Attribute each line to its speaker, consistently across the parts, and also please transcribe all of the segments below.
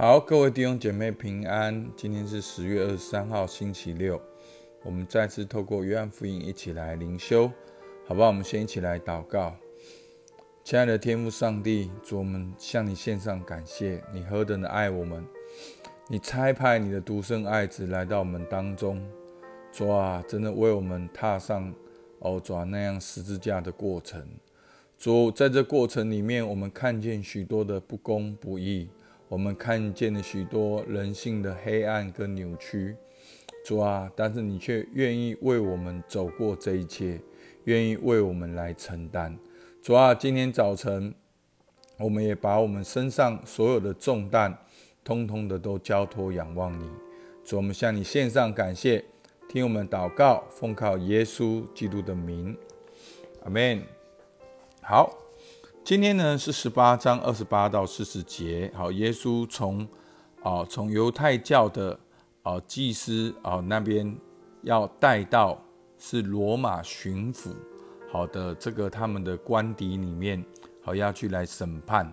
Speaker 1: 好，各位弟兄姐妹平安。今天是十月二十三号，星期六。我们再次透过约翰福音一起来灵修，好不好？我们先一起来祷告。亲爱的天父上帝，主，我们向你献上感谢，你何等的爱我们，你差派你的独生爱子来到我们当中，主啊，真的为我们踏上哦主那样十字架的过程。主，在这过程里面，我们看见许多的不公不义。我们看见了许多人性的黑暗跟扭曲，主啊，但是你却愿意为我们走过这一切，愿意为我们来承担。主啊，今天早晨，我们也把我们身上所有的重担，通通的都交托仰望你。主，我们向你献上感谢，听我们祷告，奉靠耶稣基督的名，阿门。好。今天呢是十八章二十八到四十节。好，耶稣从啊从犹太教的啊祭司啊那边要带到是罗马巡抚好的这个他们的官邸里面，好要去来审判。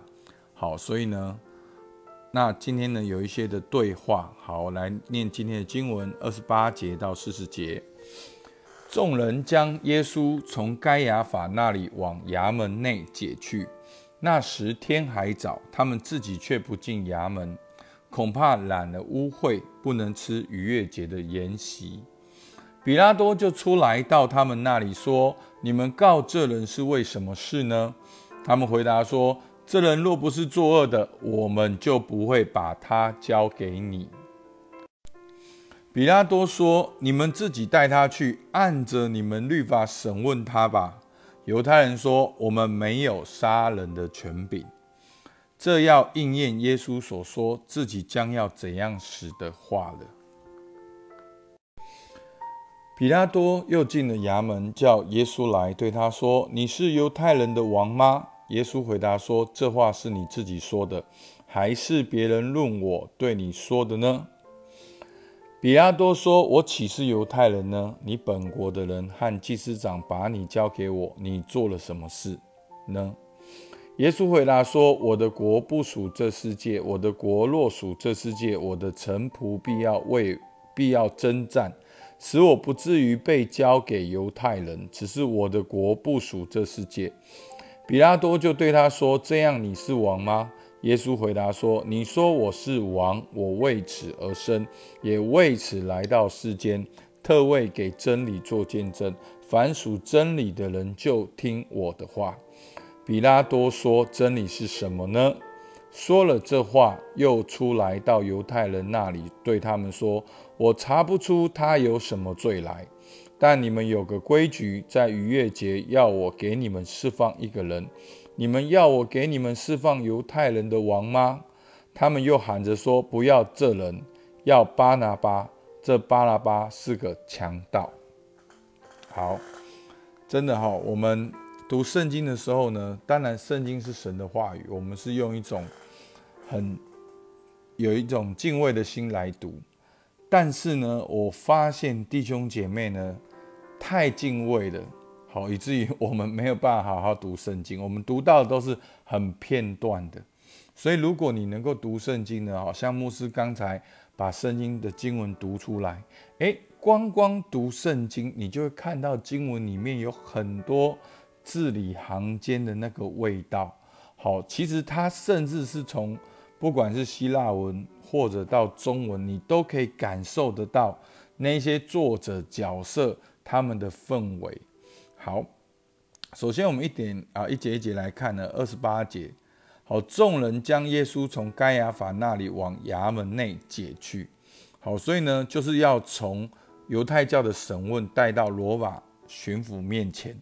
Speaker 1: 好，所以呢，那今天呢有一些的对话。好，来念今天的经文二十八节到四十节。众人将耶稣从该亚法那里往衙门内解去。那时天还早，他们自己却不进衙门，恐怕染了污秽，不能吃逾越节的筵席。比拉多就出来到他们那里说：“你们告这人是为什么事呢？”他们回答说：“这人若不是作恶的，我们就不会把他交给你。”比拉多说：“你们自己带他去，按着你们律法审问他吧。”犹太人说：“我们没有杀人的权柄。”这要应验耶稣所说自己将要怎样死的话了。比拉多又进了衙门，叫耶稣来，对他说：“你是犹太人的王吗？”耶稣回答说：“这话是你自己说的，还是别人论我对你说的呢？”比拉多说：“我岂是犹太人呢？你本国的人和祭司长把你交给我，你做了什么事呢？”耶稣回答说：“我的国不属这世界。我的国若属这世界，我的臣仆必要为必要征战，使我不至于被交给犹太人。只是我的国不属这世界。”比拉多就对他说：“这样你是王吗？”耶稣回答说：“你说我是王，我为此而生，也为此来到世间，特为给真理做见证。凡属真理的人就听我的话。”比拉多说：“真理是什么呢？”说了这话，又出来到犹太人那里，对他们说：“我查不出他有什么罪来，但你们有个规矩，在逾越节要我给你们释放一个人。”你们要我给你们释放犹太人的王吗？他们又喊着说：“不要这人，要巴拿巴。”这巴拿巴是个强盗。好，真的哈，我们读圣经的时候呢，当然圣经是神的话语，我们是用一种很有一种敬畏的心来读。但是呢，我发现弟兄姐妹呢，太敬畏了。以至于我们没有办法好好读圣经，我们读到的都是很片段的。所以，如果你能够读圣经呢，好像牧师刚才把圣经的经文读出来，诶，光光读圣经，你就会看到经文里面有很多字里行间的那个味道。好，其实它甚至是从不管是希腊文或者到中文，你都可以感受得到那些作者角色他们的氛围。好，首先我们一点啊，一节一节来看呢。二十八节，好，众人将耶稣从该亚法那里往衙门内解去。好，所以呢，就是要从犹太教的审问带到罗马巡抚面前。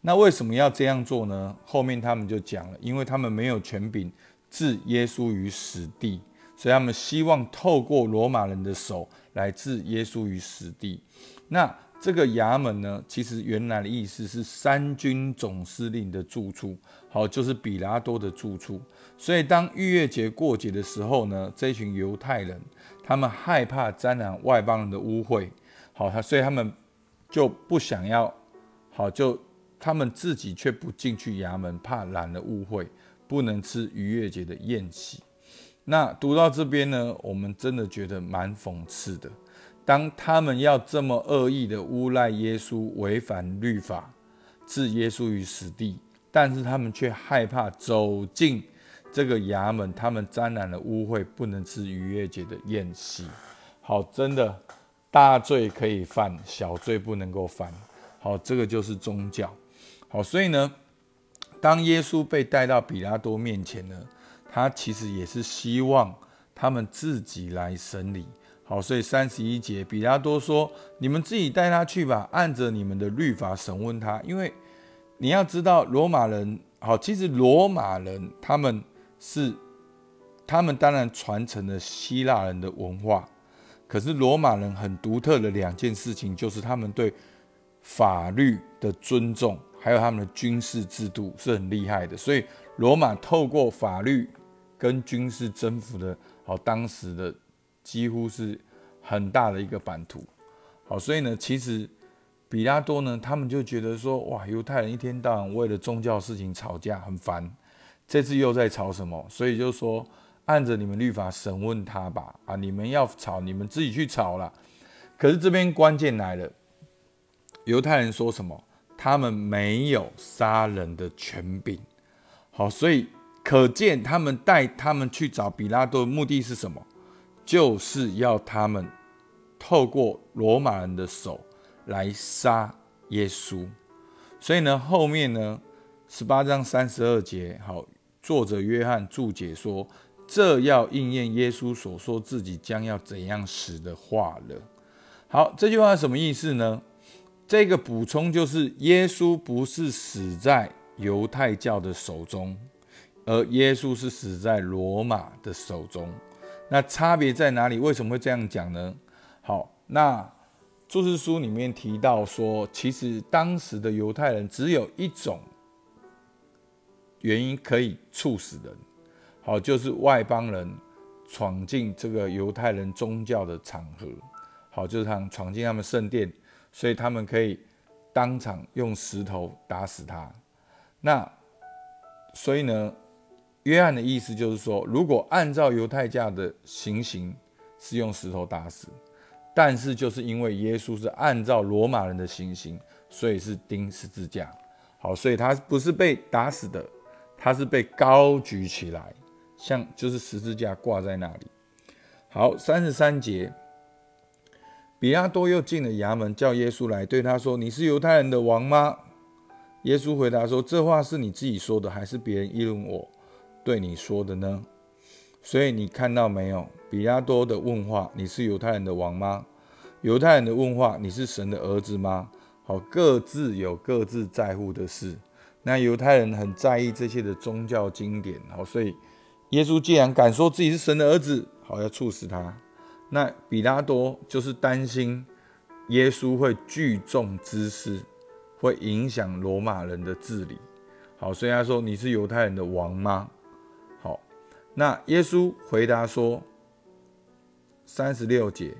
Speaker 1: 那为什么要这样做呢？后面他们就讲了，因为他们没有权柄置耶稣于死地，所以他们希望透过罗马人的手来置耶稣于死地。那这个衙门呢，其实原来的意思是三军总司令的住处，好，就是比拉多的住处。所以当逾越节过节的时候呢，这群犹太人他们害怕沾染外邦人的污秽，好，他所以他们就不想要，好，就他们自己却不进去衙门，怕染了污秽，不能吃逾越节的宴席。那读到这边呢，我们真的觉得蛮讽刺的。当他们要这么恶意的诬赖耶稣违反律法，置耶稣于死地，但是他们却害怕走进这个衙门，他们沾染了污秽，不能吃逾越节的宴席。好，真的大罪可以犯，小罪不能够犯。好，这个就是宗教。好，所以呢，当耶稣被带到比拉多面前呢，他其实也是希望他们自己来审理。好，所以三十一节，比拉多说：“你们自己带他去吧，按着你们的律法审问他。因为你要知道，罗马人好，其实罗马人他们是，他们当然传承了希腊人的文化，可是罗马人很独特的两件事情，就是他们对法律的尊重，还有他们的军事制度是很厉害的。所以罗马透过法律跟军事征服的好当时的。”几乎是很大的一个版图，好，所以呢，其实比拉多呢，他们就觉得说，哇，犹太人一天到晚为了宗教事情吵架，很烦。这次又在吵什么？所以就说，按着你们律法审问他吧。啊，你们要吵，你们自己去吵了。可是这边关键来了，犹太人说什么？他们没有杀人的权柄。好，所以可见他们带他们去找比拉多的目的是什么？就是要他们透过罗马人的手来杀耶稣，所以呢，后面呢，十八章三十二节，好，作者约翰注解说，这要应验耶稣所说自己将要怎样死的话了。好，这句话什么意思呢？这个补充就是，耶稣不是死在犹太教的手中，而耶稣是死在罗马的手中。那差别在哪里？为什么会这样讲呢？好，那注释书里面提到说，其实当时的犹太人只有一种原因可以处死人，好，就是外邦人闯进这个犹太人宗教的场合，好，就是他闯进他们圣殿，所以他们可以当场用石头打死他。那所以呢？约翰的意思就是说，如果按照犹太教的行刑是用石头打死，但是就是因为耶稣是按照罗马人的行刑，所以是钉十字架。好，所以他不是被打死的，他是被高举起来，像就是十字架挂在那里。好，三十三节，比拉多又进了衙门，叫耶稣来，对他说：“你是犹太人的王吗？”耶稣回答说：“这话是你自己说的，还是别人议论我？”对你说的呢？所以你看到没有？比拉多的问话：“你是犹太人的王吗？”犹太人的问话：“你是神的儿子吗？”好，各自有各自在乎的事。那犹太人很在意这些的宗教经典。好，所以耶稣既然敢说自己是神的儿子，好要处死他。那比拉多就是担心耶稣会聚众滋事，会影响罗马人的治理。好，所以他说：“你是犹太人的王吗？”那耶稣回答说：“三十六节，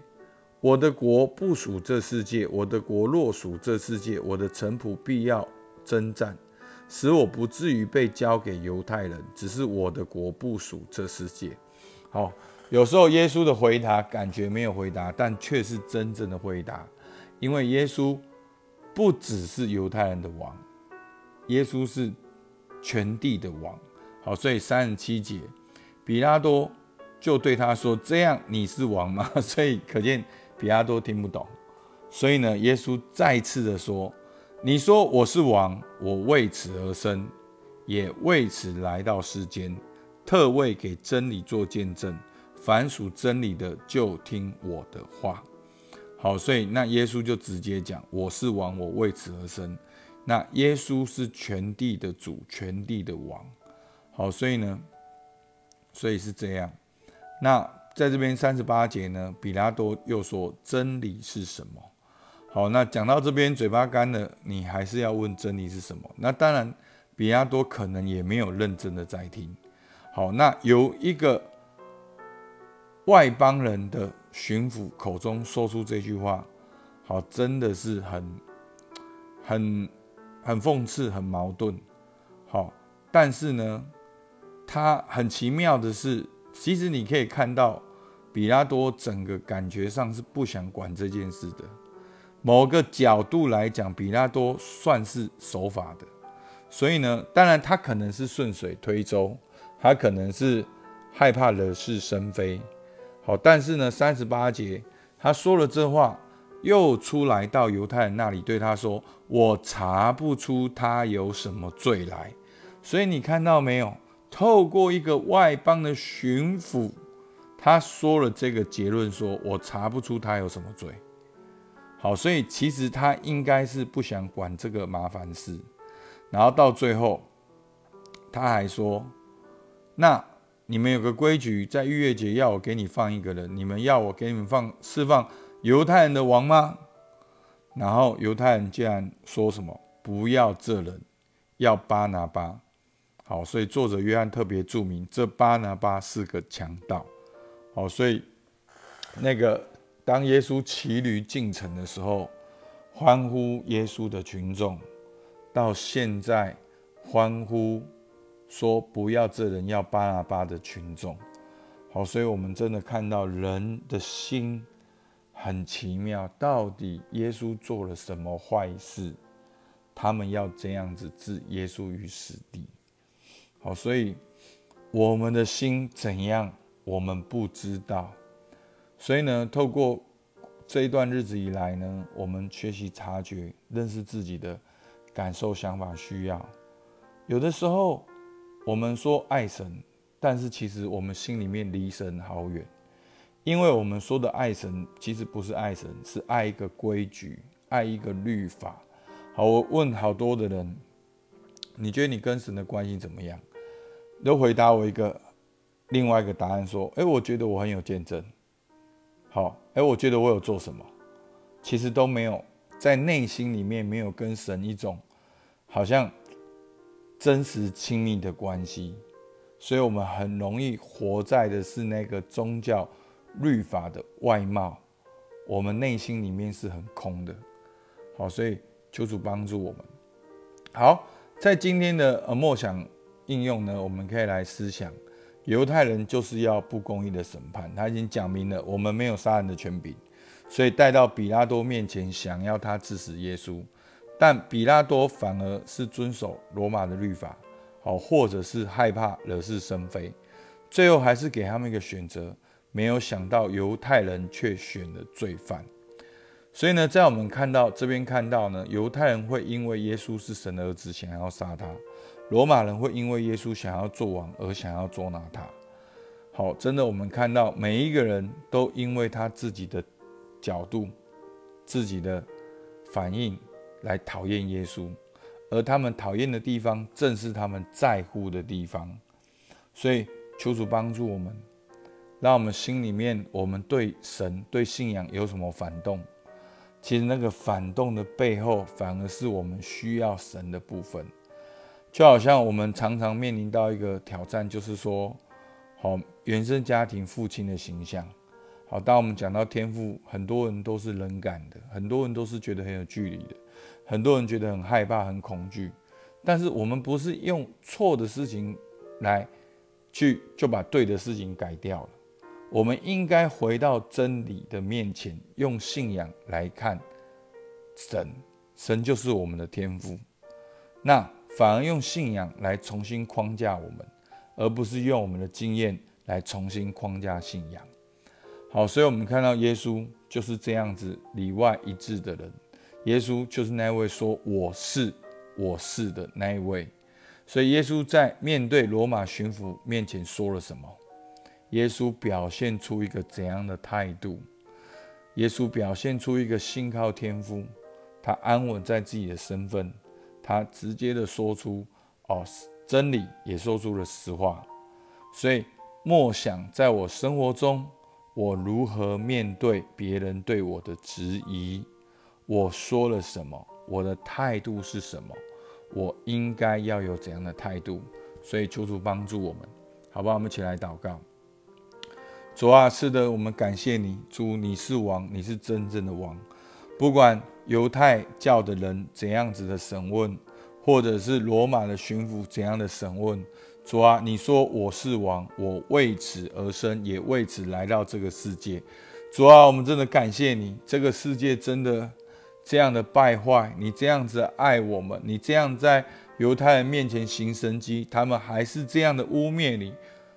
Speaker 1: 我的国不属这世界。我的国若属这世界，我的臣仆必要征战，使我不至于被交给犹太人。只是我的国不属这世界。”好，有时候耶稣的回答感觉没有回答，但却是真正的回答，因为耶稣不只是犹太人的王，耶稣是全地的王。好，所以三十七节。比拉多就对他说：“这样你是王吗？” 所以可见比拉多听不懂。所以呢，耶稣再次的说：“你说我是王，我为此而生，也为此来到世间，特为给真理做见证。凡属真理的，就听我的话。”好，所以那耶稣就直接讲：“我是王，我为此而生。”那耶稣是全地的主，全地的王。好，所以呢。所以是这样。那在这边三十八节呢，比拉多又说真理是什么？好，那讲到这边嘴巴干了，你还是要问真理是什么？那当然，比拉多可能也没有认真的在听。好，那由一个外邦人的巡抚口中说出这句话，好，真的是很、很、很讽刺，很矛盾。好，但是呢。他很奇妙的是，其实你可以看到，比拉多整个感觉上是不想管这件事的。某个角度来讲，比拉多算是守法的，所以呢，当然他可能是顺水推舟，他可能是害怕惹是生非。好，但是呢，三十八节他说了这话，又出来到犹太人那里，对他说：“我查不出他有什么罪来。”所以你看到没有？透过一个外邦的巡抚，他说了这个结论：说我查不出他有什么罪。好，所以其实他应该是不想管这个麻烦事，然后到最后，他还说：“那你们有个规矩，在逾越节要我给你放一个人，你们要我给你们放释放犹太人的王吗？”然后犹太人竟然说什么：“不要这人，要巴拿巴。”好，所以作者约翰特别注明，这巴拿巴是个强盗。好，所以那个。当耶稣骑驴进城的时候，欢呼耶稣的群众，到现在欢呼说不要这人要巴拿巴的群众，好，所以我们真的看到人的心很奇妙。到底耶稣做了什么坏事，他们要这样子置耶稣于死地？好，所以我们的心怎样，我们不知道。所以呢，透过这一段日子以来呢，我们学习察觉、认识自己的感受、想法、需要。有的时候，我们说爱神，但是其实我们心里面离神好远，因为我们说的爱神，其实不是爱神，是爱一个规矩、爱一个律法。好，我问好多的人，你觉得你跟神的关系怎么样？都回答我一个另外一个答案，说：哎，我觉得我很有见证。好，哎，我觉得我有做什么，其实都没有，在内心里面没有跟神一种好像真实亲密的关系，所以我们很容易活在的是那个宗教律法的外貌，我们内心里面是很空的。好，所以求主帮助我们。好，在今天的呃默想应用呢，我们可以来思想。犹太人就是要不公义的审判，他已经讲明了，我们没有杀人的权柄，所以带到比拉多面前，想要他致死耶稣，但比拉多反而是遵守罗马的律法，好，或者是害怕惹是生非，最后还是给他们一个选择，没有想到犹太人却选了罪犯，所以呢，在我们看到这边看到呢，犹太人会因为耶稣是神的儿子，想要杀他。罗马人会因为耶稣想要做王而想要捉拿他。好，真的，我们看到每一个人都因为他自己的角度、自己的反应来讨厌耶稣，而他们讨厌的地方正是他们在乎的地方。所以，求主帮助我们，让我们心里面，我们对神、对信仰有什么反动？其实那个反动的背后，反而是我们需要神的部分。就好像我们常常面临到一个挑战，就是说，好原生家庭父亲的形象。好，当我们讲到天赋，很多人都是冷感的，很多人都是觉得很有距离的，很多人觉得很害怕、很恐惧。但是我们不是用错的事情来去就把对的事情改掉了，我们应该回到真理的面前，用信仰来看神，神就是我们的天赋。那。反而用信仰来重新框架我们，而不是用我们的经验来重新框架信仰。好，所以我们看到耶稣就是这样子里外一致的人。耶稣就是那位说“我是，我是”的那一位。所以耶稣在面对罗马巡抚面前说了什么？耶稣表现出一个怎样的态度？耶稣表现出一个信靠天父，他安稳在自己的身份。他直接的说出哦真理，也说出了实话，所以默想在我生活中，我如何面对别人对我的质疑，我说了什么，我的态度是什么，我应该要有怎样的态度？所以求主帮助我们，好吧？我们一起来祷告。主啊，是的，我们感谢你，主，你是王，你是真正的王，不管。犹太教的人怎样子的审问，或者是罗马的巡抚怎样的审问，主啊，你说我是王，我为此而生，也为此来到这个世界。主啊，我们真的感谢你，这个世界真的这样的败坏，你这样子爱我们，你这样在犹太人面前行神迹，他们还是这样的污蔑你。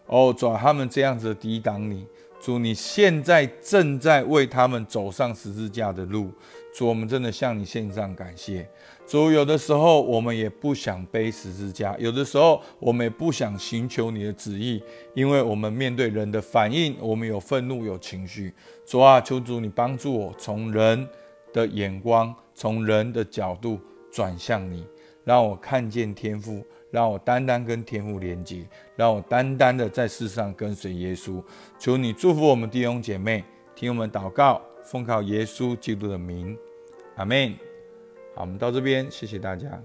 Speaker 1: 哦，主啊，他们这样子抵挡你。主，你现在正在为他们走上十字架的路。主，我们真的向你献上感谢。主，有的时候我们也不想背十字架，有的时候我们也不想寻求你的旨意，因为我们面对人的反应，我们有愤怒，有情绪。主啊，求主你帮助我，从人的眼光，从人的角度转向你，让我看见天赋。让我单单跟天父连接，让我单单的在世上跟随耶稣。求你祝福我们弟兄姐妹，听我们祷告，奉靠耶稣基督的名，阿门。好，我们到这边，谢谢大家。